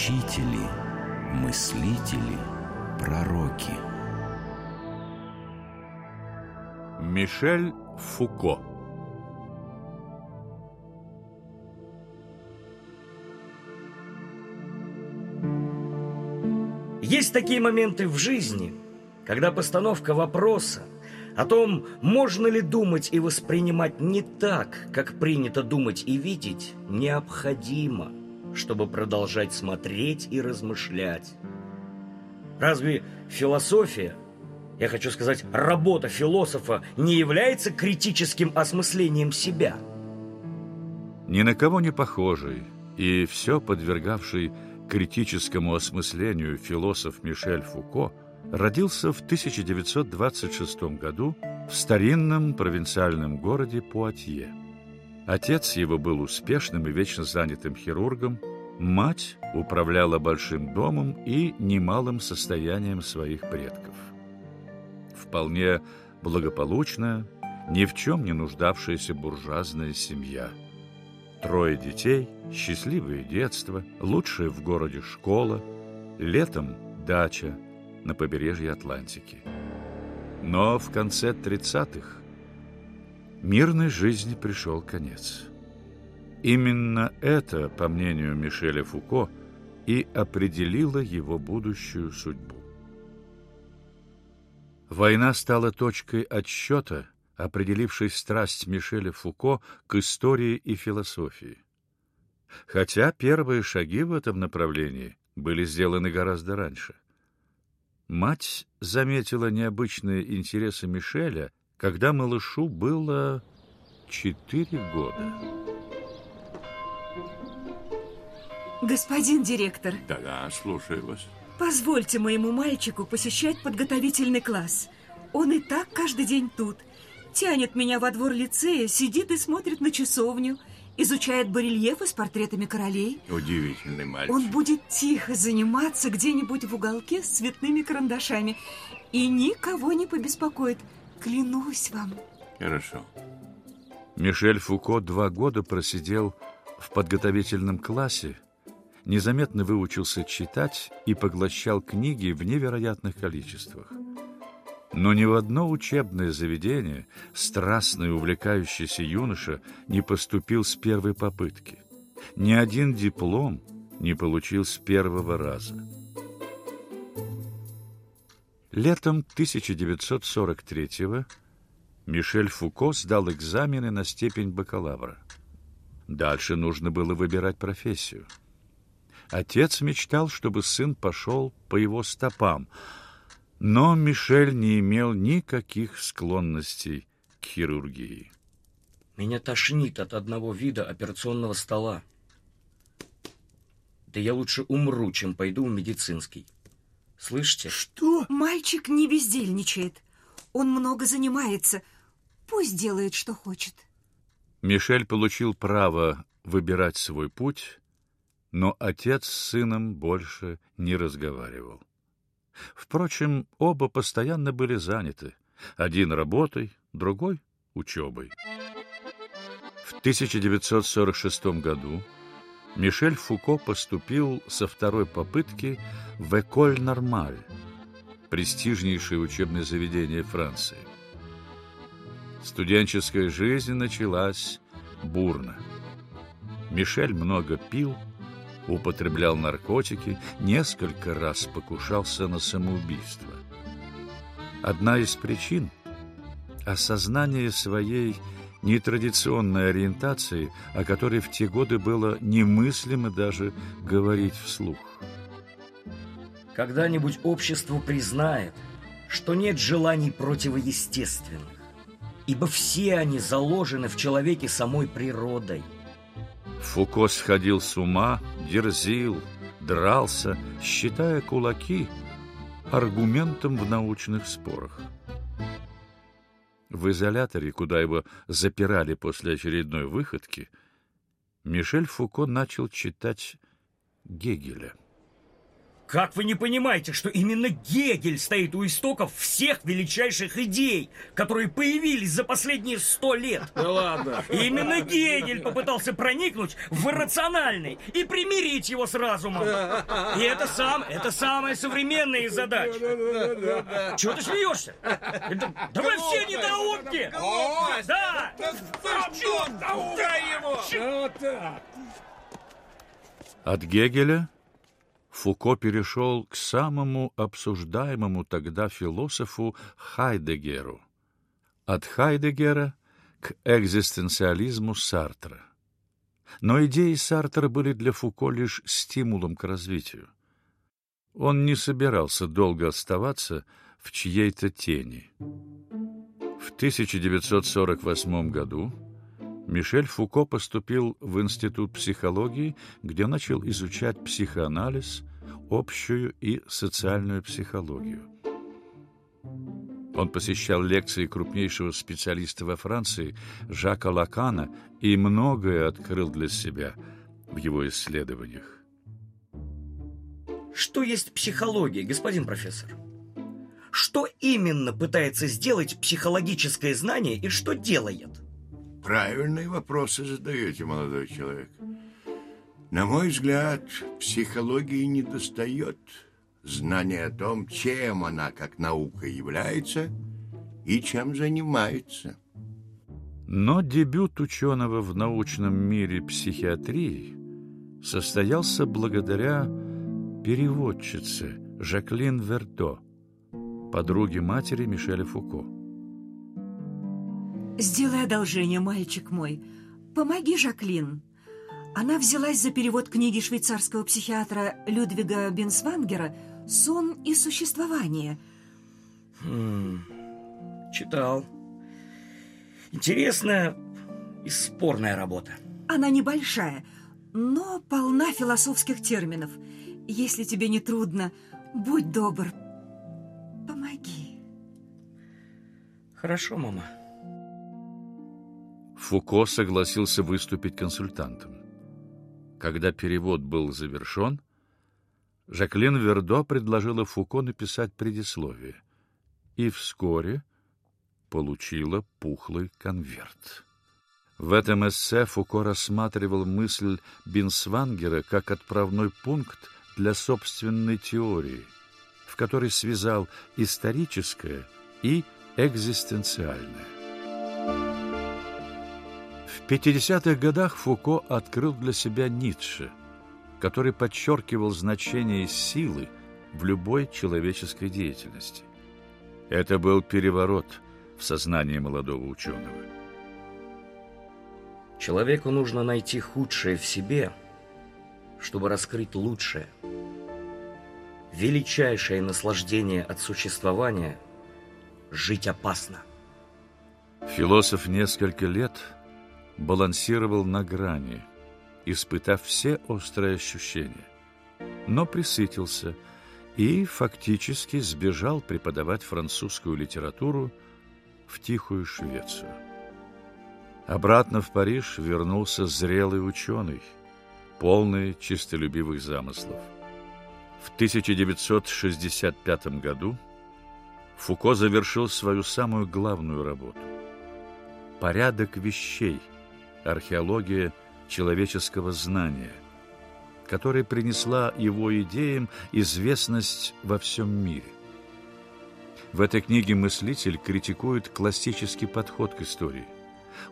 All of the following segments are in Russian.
учители, мыслители, пророки. Мишель Фуко Есть такие моменты в жизни, когда постановка вопроса о том, можно ли думать и воспринимать не так, как принято думать и видеть, необходимо, чтобы продолжать смотреть и размышлять. Разве философия, я хочу сказать, работа философа не является критическим осмыслением себя? Ни на кого не похожий и все подвергавший критическому осмыслению философ Мишель Фуко родился в 1926 году в старинном провинциальном городе Пуатье. Отец его был успешным и вечно занятым хирургом, мать управляла большим домом и немалым состоянием своих предков. Вполне благополучная, ни в чем не нуждавшаяся буржуазная семья – Трое детей, счастливое детство, лучшая в городе школа, летом дача на побережье Атлантики. Но в конце 30-х мирной жизни пришел конец. Именно это, по мнению Мишеля Фуко, и определило его будущую судьбу. Война стала точкой отсчета – определивший страсть Мишеля Фуко к истории и философии. Хотя первые шаги в этом направлении были сделаны гораздо раньше. Мать заметила необычные интересы Мишеля, когда малышу было четыре года. Господин директор. Да-да, слушаю вас. Позвольте моему мальчику посещать подготовительный класс. Он и так каждый день тут – Тянет меня во двор лицея, сидит и смотрит на часовню, изучает барельефы с портретами королей. Удивительный мальчик. Он будет тихо заниматься где-нибудь в уголке с цветными карандашами и никого не побеспокоит. Клянусь вам. Хорошо. Мишель Фуко два года просидел в подготовительном классе, незаметно выучился читать и поглощал книги в невероятных количествах. Но ни в одно учебное заведение страстный увлекающийся юноша не поступил с первой попытки. Ни один диплом не получил с первого раза. Летом 1943-го Мишель Фуко сдал экзамены на степень бакалавра. Дальше нужно было выбирать профессию. Отец мечтал, чтобы сын пошел по его стопам – но Мишель не имел никаких склонностей к хирургии. Меня тошнит от одного вида операционного стола. Да я лучше умру, чем пойду в медицинский. Слышите? Что? Мальчик не бездельничает. Он много занимается. Пусть делает, что хочет. Мишель получил право выбирать свой путь, но отец с сыном больше не разговаривал. Впрочем, оба постоянно были заняты. Один работой, другой учебой. В 1946 году Мишель Фуко поступил со второй попытки в Эколь Нормаль, престижнейшее учебное заведение Франции. Студенческая жизнь началась бурно. Мишель много пил, употреблял наркотики, несколько раз покушался на самоубийство. Одна из причин – осознание своей нетрадиционной ориентации, о которой в те годы было немыслимо даже говорить вслух. Когда-нибудь общество признает, что нет желаний противоестественных, ибо все они заложены в человеке самой природой – Фуко сходил с ума, дерзил, дрался, считая кулаки аргументом в научных спорах. В изоляторе, куда его запирали после очередной выходки, Мишель Фуко начал читать Гегеля. Как вы не понимаете, что именно Гегель стоит у истоков всех величайших идей, которые появились за последние сто лет? Да ладно. Именно Гегель попытался проникнуть в иррациональный и примирить его с разумом. И это сам, это самая современная из задач. Чего ты смеешься? Это- да вы все недоумки! Да! Вот так. От Гегеля Фуко перешел к самому обсуждаемому тогда философу Хайдегеру. От Хайдегера к экзистенциализму Сартра. Но идеи Сартра были для Фуко лишь стимулом к развитию. Он не собирался долго оставаться в чьей-то тени. В 1948 году Мишель Фуко поступил в Институт психологии, где начал изучать психоанализ, общую и социальную психологию. Он посещал лекции крупнейшего специалиста во Франции Жака Лакана и многое открыл для себя в его исследованиях. Что есть психология, господин профессор? Что именно пытается сделать психологическое знание и что делает? Правильные вопросы задаете, молодой человек. На мой взгляд, психологии недостает знания о том, чем она как наука является и чем занимается. Но дебют ученого в научном мире психиатрии состоялся благодаря переводчице Жаклин Верто, подруге матери Мишеля Фуко. Сделай одолжение, мальчик мой. Помоги Жаклин. Она взялась за перевод книги швейцарского психиатра Людвига Бенсвангера «Сон и существование». Хм, читал. Интересная и спорная работа. Она небольшая, но полна философских терминов. Если тебе не трудно, будь добр, помоги. Хорошо, мама. Фуко согласился выступить консультантом. Когда перевод был завершен, Жаклин Вердо предложила Фуко написать предисловие и вскоре получила пухлый конверт. В этом эссе Фуко рассматривал мысль Бинсвангера как отправной пункт для собственной теории, в которой связал историческое и экзистенциальное. В 50-х годах Фуко открыл для себя Ницше, который подчеркивал значение силы в любой человеческой деятельности. Это был переворот в сознании молодого ученого. Человеку нужно найти худшее в себе, чтобы раскрыть лучшее. Величайшее наслаждение от существования – жить опасно. Философ несколько лет балансировал на грани, испытав все острые ощущения, но присытился и фактически сбежал преподавать французскую литературу в тихую Швецию. Обратно в Париж вернулся зрелый ученый, полный чистолюбивых замыслов. В 1965 году Фуко завершил свою самую главную работу «Порядок вещей. Археология человеческого знания», которая принесла его идеям известность во всем мире. В этой книге мыслитель критикует классический подход к истории,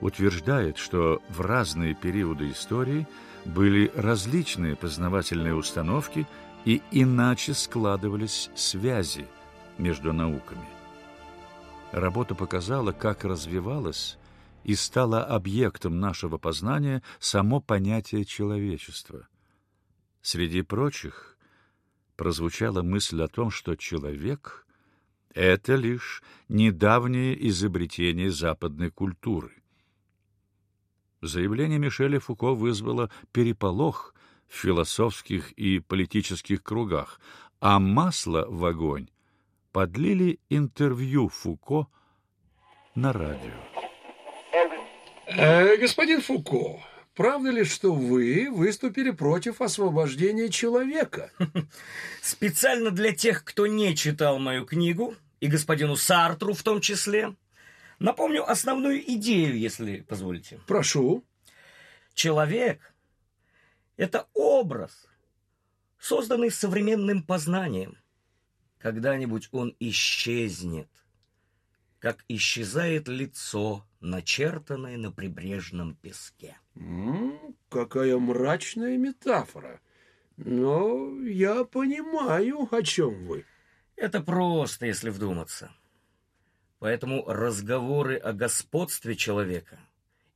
утверждает, что в разные периоды истории были различные познавательные установки и иначе складывались связи между науками. Работа показала, как развивалось и стало объектом нашего познания само понятие человечества. Среди прочих прозвучала мысль о том, что человек — это лишь недавнее изобретение западной культуры. Заявление Мишеля Фуко вызвало переполох в философских и политических кругах, а масло в огонь подлили интервью Фуко на радио. Э, господин Фуко, правда ли, что вы выступили против освобождения человека? Специально для тех, кто не читал мою книгу, и господину Сартру в том числе, напомню основную идею, если позволите. Прошу. Человек — это образ, созданный современным познанием. Когда-нибудь он исчезнет, как исчезает лицо, начертанное на прибрежном песке. М, какая мрачная метафора. Но я понимаю, о чем вы. Это просто, если вдуматься. Поэтому разговоры о господстве человека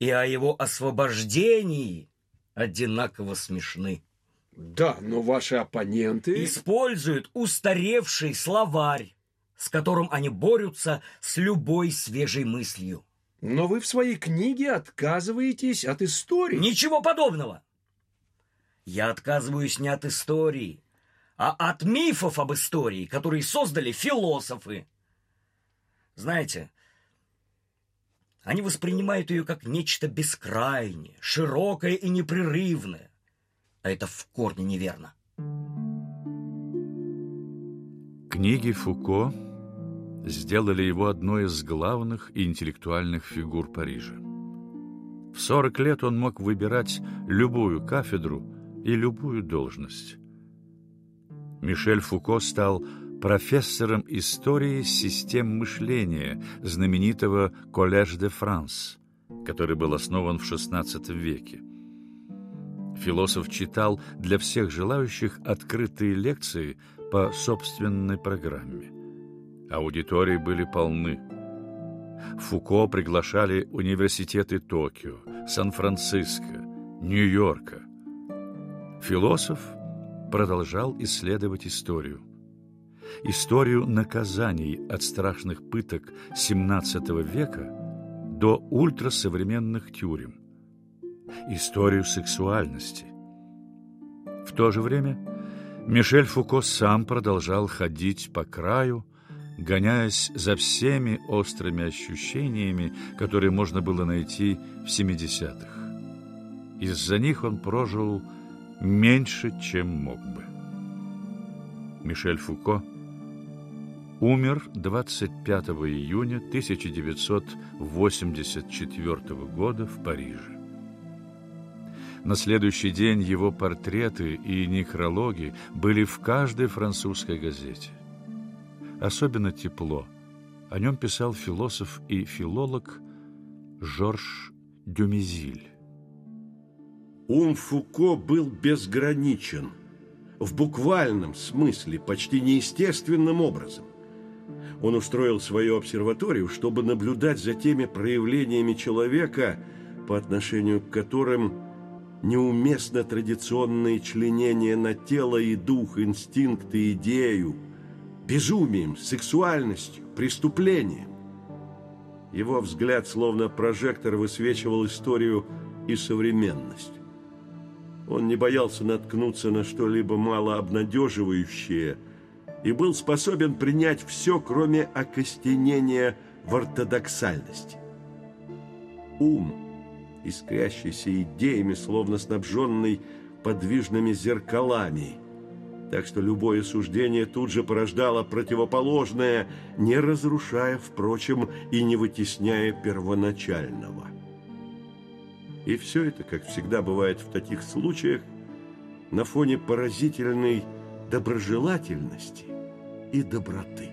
и о его освобождении одинаково смешны. Да, но ваши оппоненты... Используют устаревший словарь, с которым они борются с любой свежей мыслью. Но вы в своей книге отказываетесь от истории. Ничего подобного. Я отказываюсь не от истории, а от мифов об истории, которые создали философы. Знаете, они воспринимают ее как нечто бескрайнее, широкое и непрерывное. А это в корне неверно. Книги Фуко сделали его одной из главных интеллектуальных фигур Парижа. В 40 лет он мог выбирать любую кафедру и любую должность. Мишель Фуко стал профессором истории систем мышления знаменитого «Коллеж де Франс», который был основан в XVI веке. Философ читал для всех желающих открытые лекции по собственной программе. Аудитории были полны. Фуко приглашали университеты Токио, Сан-Франциско, Нью-Йорка. Философ продолжал исследовать историю. Историю наказаний от страшных пыток XVII века до ультрасовременных тюрем. Историю сексуальности. В то же время Мишель Фуко сам продолжал ходить по краю, гоняясь за всеми острыми ощущениями, которые можно было найти в 70-х. Из-за них он прожил меньше, чем мог бы. Мишель Фуко умер 25 июня 1984 года в Париже. На следующий день его портреты и некрологи были в каждой французской газете. Особенно тепло. О нем писал философ и филолог Жорж Дюмезиль. Ум Фуко был безграничен, в буквальном смысле, почти неестественным образом. Он устроил свою обсерваторию, чтобы наблюдать за теми проявлениями человека, по отношению к которым неуместно традиционное членение на тело и дух, инстинкт и идею, безумием, сексуальностью, преступлением. Его взгляд, словно прожектор, высвечивал историю и современность. Он не боялся наткнуться на что-либо малообнадеживающее и был способен принять все, кроме окостенения в ортодоксальности. Ум, искрящийся идеями, словно снабженный подвижными зеркалами, так что любое суждение тут же порождало противоположное, не разрушая, впрочем, и не вытесняя первоначального. И все это, как всегда бывает в таких случаях, на фоне поразительной доброжелательности и доброты.